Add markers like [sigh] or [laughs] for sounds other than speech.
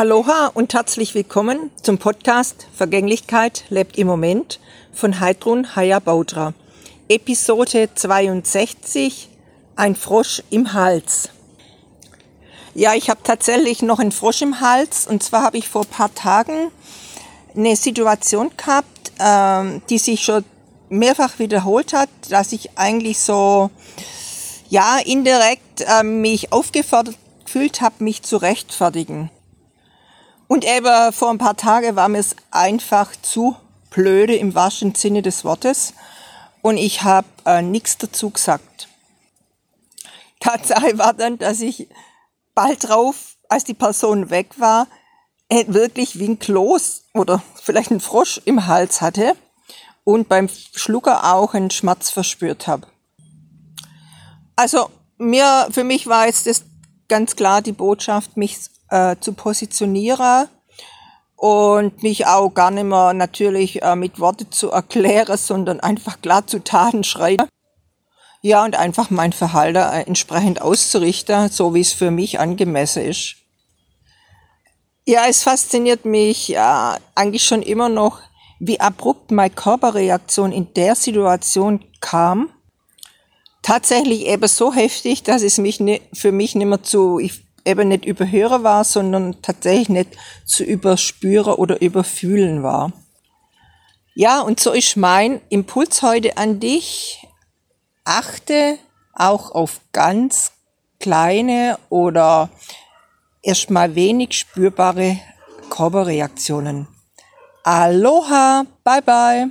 Aloha und herzlich willkommen zum Podcast Vergänglichkeit lebt im Moment von Heidrun Hayabautra. Episode 62 Ein Frosch im Hals. Ja, ich habe tatsächlich noch einen Frosch im Hals und zwar habe ich vor ein paar Tagen eine Situation gehabt, ähm, die sich schon mehrfach wiederholt hat, dass ich eigentlich so ja indirekt äh, mich aufgefordert gefühlt habe, mich zu rechtfertigen. Und eben vor ein paar Tagen war mir es einfach zu blöde im wahrsten Sinne des Wortes und ich habe äh, nichts dazu gesagt. [laughs] Tatsache war dann, dass ich bald drauf, als die Person weg war, äh, wirklich wie ein Kloß oder vielleicht ein Frosch im Hals hatte und beim Schlucker auch einen Schmerz verspürt habe. Also mir, für mich war jetzt das ganz klar die Botschaft, mich äh, zu positionieren und mich auch gar nicht mehr natürlich äh, mit Worte zu erklären, sondern einfach klar zu Taten schreien. Ja, und einfach mein Verhalten äh, entsprechend auszurichten, so wie es für mich angemessen ist. Ja, es fasziniert mich ja, eigentlich schon immer noch, wie abrupt meine Körperreaktion in der Situation kam. Tatsächlich eben so heftig, dass es mich ne, für mich nicht mehr zu, ich eben nicht überhören war, sondern tatsächlich nicht zu überspüren oder überfühlen war. Ja, und so ist mein Impuls heute an dich. Achte auch auf ganz kleine oder erstmal wenig spürbare Körperreaktionen. Aloha, bye bye.